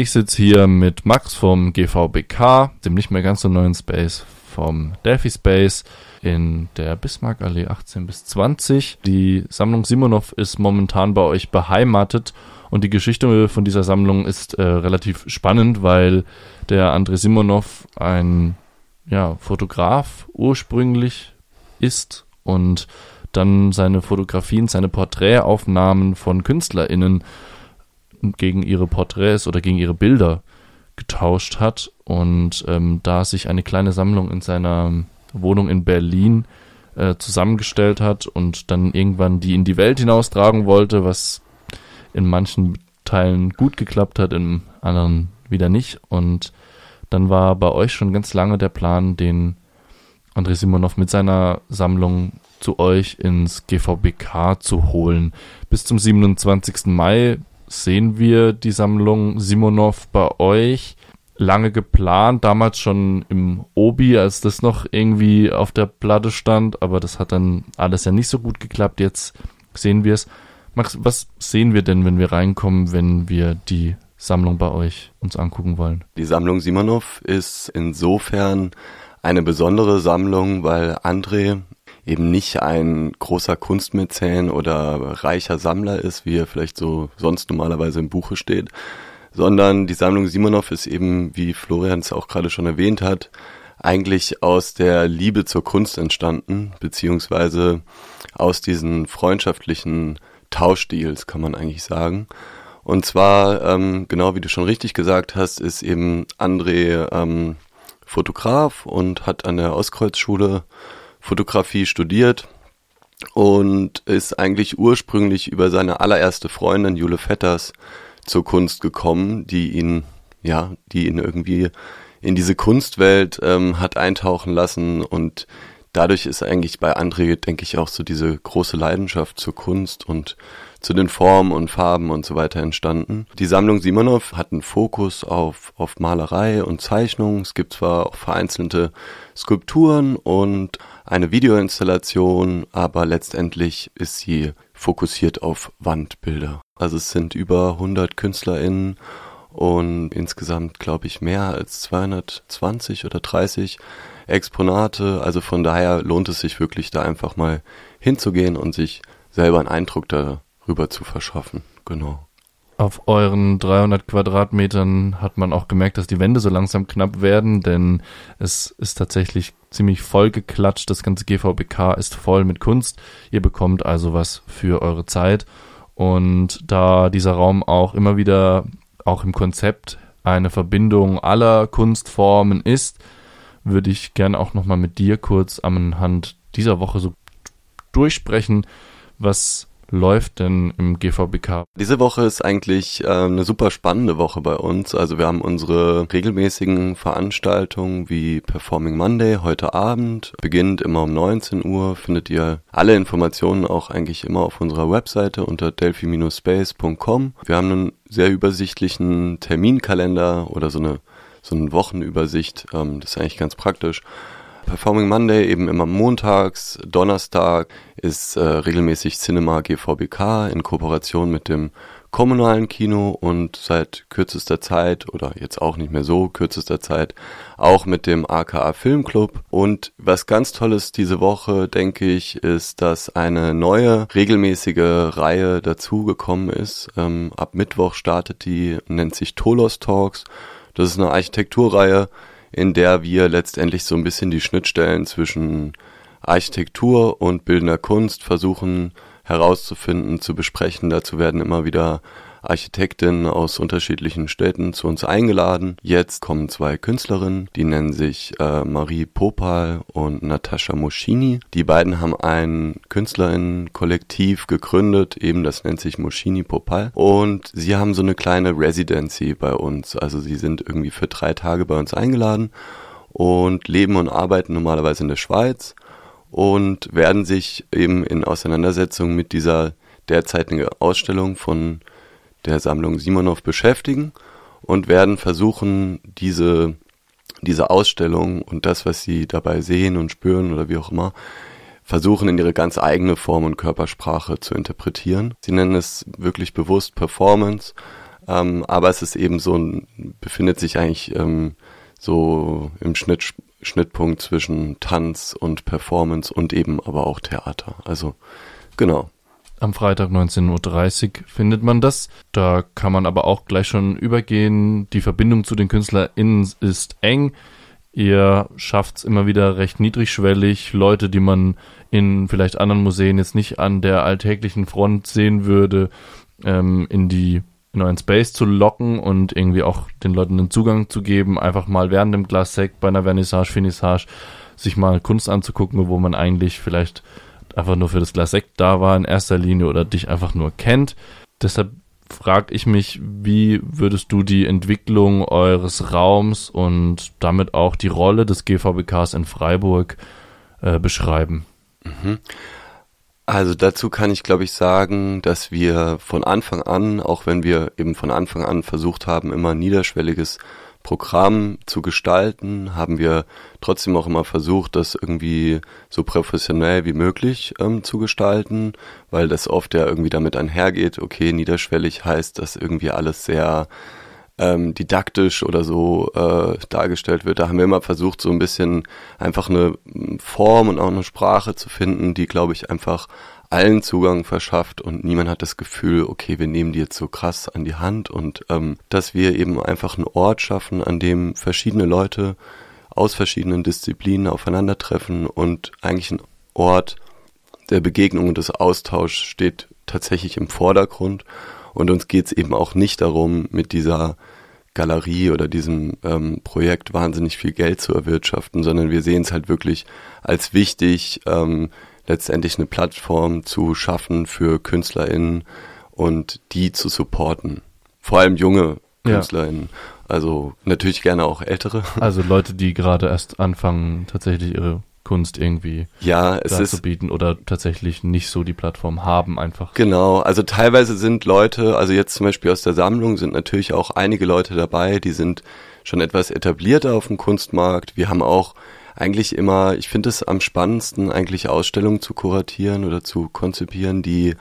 Ich sitze hier mit Max vom GVBK, dem nicht mehr ganz so neuen Space vom Delphi Space in der Bismarckallee 18 bis 20. Die Sammlung Simonov ist momentan bei euch beheimatet und die Geschichte von dieser Sammlung ist äh, relativ spannend, weil der Andrei Simonov ein ja, Fotograf ursprünglich ist und dann seine Fotografien, seine Porträtaufnahmen von KünstlerInnen gegen ihre Porträts oder gegen ihre Bilder getauscht hat und ähm, da sich eine kleine Sammlung in seiner Wohnung in Berlin äh, zusammengestellt hat und dann irgendwann die in die Welt hinaustragen wollte, was in manchen Teilen gut geklappt hat, in anderen wieder nicht. Und dann war bei euch schon ganz lange der Plan, den Andrei Simonov mit seiner Sammlung zu euch ins GVBK zu holen. Bis zum 27. Mai sehen wir die Sammlung Simonov bei euch. Lange geplant, damals schon im Obi, als das noch irgendwie auf der Platte stand, aber das hat dann alles ja nicht so gut geklappt. Jetzt sehen wir es. Max, was sehen wir denn, wenn wir reinkommen, wenn wir die Sammlung bei euch uns angucken wollen? Die Sammlung Simonov ist insofern eine besondere Sammlung, weil André eben nicht ein großer Kunstmäzen oder reicher Sammler ist, wie er vielleicht so sonst normalerweise im Buche steht, sondern die Sammlung Simonov ist eben, wie Florian es auch gerade schon erwähnt hat, eigentlich aus der Liebe zur Kunst entstanden, beziehungsweise aus diesen freundschaftlichen Tauschdeals, kann man eigentlich sagen. Und zwar, ähm, genau wie du schon richtig gesagt hast, ist eben André ähm, Fotograf und hat an der Ostkreuzschule Fotografie studiert und ist eigentlich ursprünglich über seine allererste Freundin Jule Vetters zur Kunst gekommen, die ihn, ja, die ihn irgendwie in diese Kunstwelt ähm, hat eintauchen lassen und dadurch ist eigentlich bei André, denke ich, auch so diese große Leidenschaft zur Kunst und zu den Formen und Farben und so weiter entstanden. Die Sammlung Simonov hat einen Fokus auf, auf Malerei und Zeichnung. Es gibt zwar auch vereinzelte Skulpturen und eine Videoinstallation, aber letztendlich ist sie fokussiert auf Wandbilder. Also es sind über 100 KünstlerInnen und insgesamt, glaube ich, mehr als 220 oder 30 Exponate. Also von daher lohnt es sich wirklich, da einfach mal hinzugehen und sich selber einen Eindruck darüber zu verschaffen. Genau. Auf euren 300 Quadratmetern hat man auch gemerkt, dass die Wände so langsam knapp werden, denn es ist tatsächlich ziemlich voll geklatscht. Das ganze GVBK ist voll mit Kunst. Ihr bekommt also was für eure Zeit. Und da dieser Raum auch immer wieder, auch im Konzept, eine Verbindung aller Kunstformen ist, würde ich gerne auch nochmal mit dir kurz anhand dieser Woche so durchsprechen, was läuft denn im GVBK? Diese Woche ist eigentlich äh, eine super spannende Woche bei uns. Also wir haben unsere regelmäßigen Veranstaltungen wie Performing Monday heute Abend, beginnt immer um 19 Uhr, findet ihr alle Informationen auch eigentlich immer auf unserer Webseite unter delphi-space.com. Wir haben einen sehr übersichtlichen Terminkalender oder so eine so eine Wochenübersicht. Ähm, das ist eigentlich ganz praktisch. Performing Monday eben immer montags, Donnerstag ist äh, regelmäßig Cinema GVBK in Kooperation mit dem kommunalen Kino und seit kürzester Zeit oder jetzt auch nicht mehr so kürzester Zeit auch mit dem AKA Filmclub. Und was ganz tolles diese Woche, denke ich, ist, dass eine neue regelmäßige Reihe dazugekommen ist. Ähm, ab Mittwoch startet die, nennt sich Tolos Talks. Das ist eine Architekturreihe, in der wir letztendlich so ein bisschen die Schnittstellen zwischen Architektur und bildender Kunst versuchen herauszufinden, zu besprechen. Dazu werden immer wieder Architektinnen aus unterschiedlichen Städten zu uns eingeladen. Jetzt kommen zwei Künstlerinnen, die nennen sich äh, Marie Popal und Natascha Moschini. Die beiden haben ein Künstlerinnenkollektiv gegründet, eben das nennt sich Moschini Popal. Und sie haben so eine kleine Residency bei uns. Also sie sind irgendwie für drei Tage bei uns eingeladen und leben und arbeiten normalerweise in der Schweiz und werden sich eben in Auseinandersetzung mit dieser derzeitigen Ausstellung von der Sammlung Simonov beschäftigen und werden versuchen, diese, diese Ausstellung und das, was sie dabei sehen und spüren oder wie auch immer, versuchen in ihre ganz eigene Form und Körpersprache zu interpretieren. Sie nennen es wirklich bewusst Performance, Ähm, aber es ist eben so befindet sich eigentlich ähm, so im Schnitt, Schnittpunkt zwischen Tanz und Performance und eben aber auch Theater. Also genau. Am Freitag 19.30 Uhr findet man das. Da kann man aber auch gleich schon übergehen. Die Verbindung zu den KünstlerInnen ist eng. Ihr schafft es immer wieder recht niedrigschwellig. Leute, die man in vielleicht anderen Museen jetzt nicht an der alltäglichen Front sehen würde, ähm, in die in euren Space zu locken und irgendwie auch den Leuten einen Zugang zu geben, einfach mal während dem Glas bei einer Vernissage, Finissage sich mal Kunst anzugucken, wo man eigentlich vielleicht einfach nur für das Glas Sekt da war in erster Linie oder dich einfach nur kennt. Deshalb frage ich mich, wie würdest du die Entwicklung eures Raums und damit auch die Rolle des GVBKs in Freiburg äh, beschreiben? Mhm. Also dazu kann ich, glaube ich, sagen, dass wir von Anfang an, auch wenn wir eben von Anfang an versucht haben, immer niederschwelliges Programm zu gestalten, haben wir trotzdem auch immer versucht, das irgendwie so professionell wie möglich ähm, zu gestalten, weil das oft ja irgendwie damit einhergeht, okay, niederschwellig heißt, dass irgendwie alles sehr ähm, didaktisch oder so äh, dargestellt wird. Da haben wir immer versucht, so ein bisschen einfach eine Form und auch eine Sprache zu finden, die, glaube ich, einfach allen Zugang verschafft und niemand hat das Gefühl, okay, wir nehmen die jetzt so krass an die Hand und ähm, dass wir eben einfach einen Ort schaffen, an dem verschiedene Leute aus verschiedenen Disziplinen aufeinandertreffen und eigentlich ein Ort der Begegnung und des Austauschs steht tatsächlich im Vordergrund. Und uns geht es eben auch nicht darum, mit dieser Galerie oder diesem ähm, Projekt wahnsinnig viel Geld zu erwirtschaften, sondern wir sehen es halt wirklich als wichtig, ähm, letztendlich eine Plattform zu schaffen für KünstlerInnen und die zu supporten. Vor allem junge KünstlerInnen. Ja. Also natürlich gerne auch ältere. Also Leute, die gerade erst anfangen, tatsächlich ihre Kunst irgendwie ja, es ist, bieten oder tatsächlich nicht so die Plattform haben einfach. Genau, also teilweise sind Leute, also jetzt zum Beispiel aus der Sammlung sind natürlich auch einige Leute dabei, die sind schon etwas etablierter auf dem Kunstmarkt. Wir haben auch eigentlich immer, ich finde es am spannendsten, eigentlich Ausstellungen zu kuratieren oder zu konzipieren, die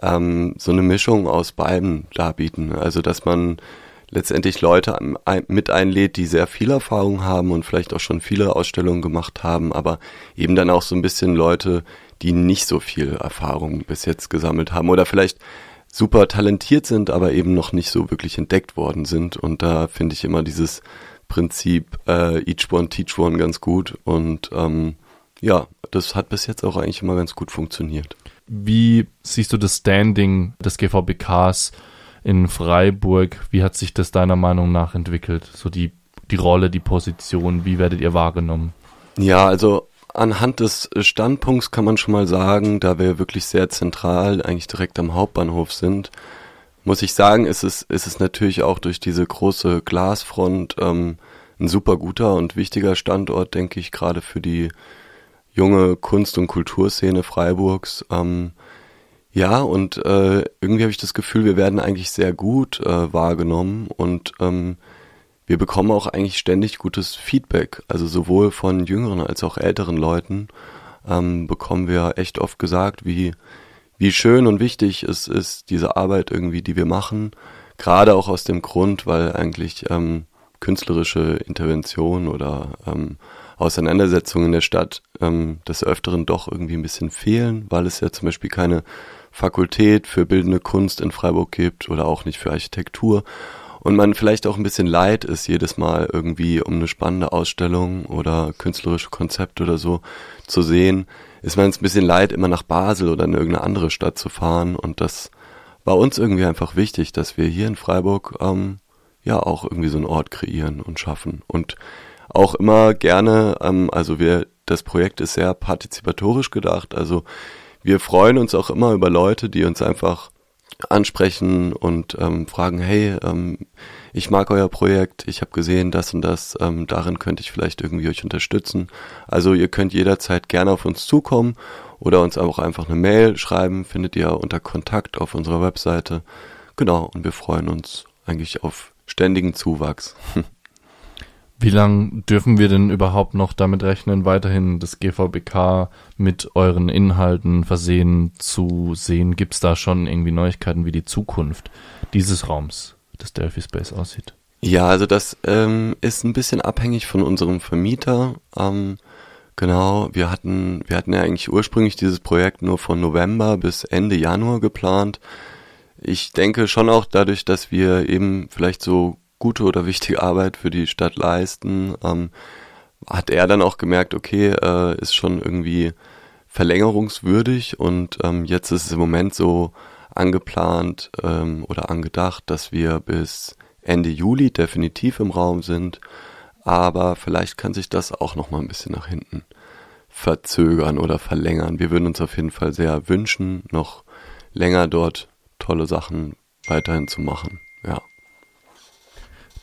ähm, so eine Mischung aus beiden darbieten. Also dass man letztendlich Leute mit einlädt, die sehr viel Erfahrung haben und vielleicht auch schon viele Ausstellungen gemacht haben, aber eben dann auch so ein bisschen Leute, die nicht so viel Erfahrung bis jetzt gesammelt haben oder vielleicht super talentiert sind, aber eben noch nicht so wirklich entdeckt worden sind. Und da finde ich immer dieses Prinzip äh, Each One Teach One ganz gut und ähm, ja, das hat bis jetzt auch eigentlich immer ganz gut funktioniert. Wie siehst du das Standing des GVBKs in Freiburg. Wie hat sich das deiner Meinung nach entwickelt? So die, die Rolle, die Position, wie werdet ihr wahrgenommen? Ja, also anhand des Standpunkts kann man schon mal sagen, da wir wirklich sehr zentral eigentlich direkt am Hauptbahnhof sind, muss ich sagen, ist es, ist es natürlich auch durch diese große Glasfront ähm, ein super guter und wichtiger Standort, denke ich, gerade für die junge Kunst- und Kulturszene Freiburgs. Ähm, ja, und äh, irgendwie habe ich das Gefühl, wir werden eigentlich sehr gut äh, wahrgenommen und ähm, wir bekommen auch eigentlich ständig gutes Feedback. Also sowohl von jüngeren als auch älteren Leuten ähm, bekommen wir echt oft gesagt, wie, wie schön und wichtig es ist, diese Arbeit irgendwie, die wir machen. Gerade auch aus dem Grund, weil eigentlich ähm, künstlerische Intervention oder ähm, Auseinandersetzungen in der Stadt ähm, des Öfteren doch irgendwie ein bisschen fehlen, weil es ja zum Beispiel keine Fakultät für bildende Kunst in Freiburg gibt oder auch nicht für Architektur und man vielleicht auch ein bisschen leid ist jedes Mal irgendwie um eine spannende Ausstellung oder künstlerische Konzepte oder so zu sehen, ist man ein bisschen leid, immer nach Basel oder in irgendeine andere Stadt zu fahren. Und das war uns irgendwie einfach wichtig, dass wir hier in Freiburg ähm, ja auch irgendwie so einen Ort kreieren und schaffen. Und auch immer gerne, ähm, also wir, das Projekt ist sehr partizipatorisch gedacht, also wir freuen uns auch immer über Leute, die uns einfach ansprechen und ähm, fragen, hey, ähm, ich mag euer Projekt, ich habe gesehen das und das, ähm, darin könnte ich vielleicht irgendwie euch unterstützen. Also ihr könnt jederzeit gerne auf uns zukommen oder uns auch einfach eine Mail schreiben, findet ihr unter Kontakt auf unserer Webseite. Genau, und wir freuen uns eigentlich auf ständigen Zuwachs. Wie lange dürfen wir denn überhaupt noch damit rechnen, weiterhin das GVBK mit euren Inhalten versehen zu sehen? Gibt es da schon irgendwie Neuigkeiten wie die Zukunft dieses Raums, des Delphi Space aussieht. Ja, also das ähm, ist ein bisschen abhängig von unserem Vermieter. Ähm, genau, wir hatten, wir hatten ja eigentlich ursprünglich dieses Projekt nur von November bis Ende Januar geplant. Ich denke schon auch dadurch, dass wir eben vielleicht so gute oder wichtige Arbeit für die Stadt leisten, ähm, hat er dann auch gemerkt, okay, äh, ist schon irgendwie verlängerungswürdig und ähm, jetzt ist es im Moment so angeplant ähm, oder angedacht, dass wir bis Ende Juli definitiv im Raum sind, aber vielleicht kann sich das auch noch mal ein bisschen nach hinten verzögern oder verlängern. Wir würden uns auf jeden Fall sehr wünschen, noch länger dort tolle Sachen weiterhin zu machen.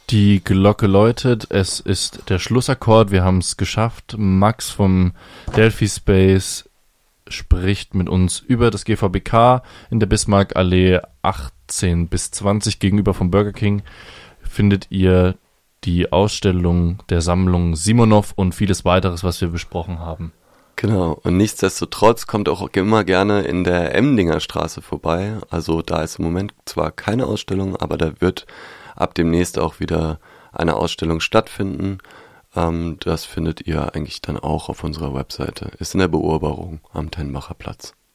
Die Glocke läutet, es ist der Schlussakkord, wir haben es geschafft. Max vom Delphi Space spricht mit uns über das GVBK in der Bismarckallee 18 bis 20 gegenüber vom Burger King. Findet ihr die Ausstellung der Sammlung Simonov und vieles weiteres, was wir besprochen haben. Genau, und nichtsdestotrotz kommt auch immer gerne in der Emdinger Straße vorbei. Also da ist im Moment zwar keine Ausstellung, aber da wird ab demnächst auch wieder eine Ausstellung stattfinden. Ähm, das findet ihr eigentlich dann auch auf unserer Webseite. Ist in der Beurbarung am Tenbacher Platz.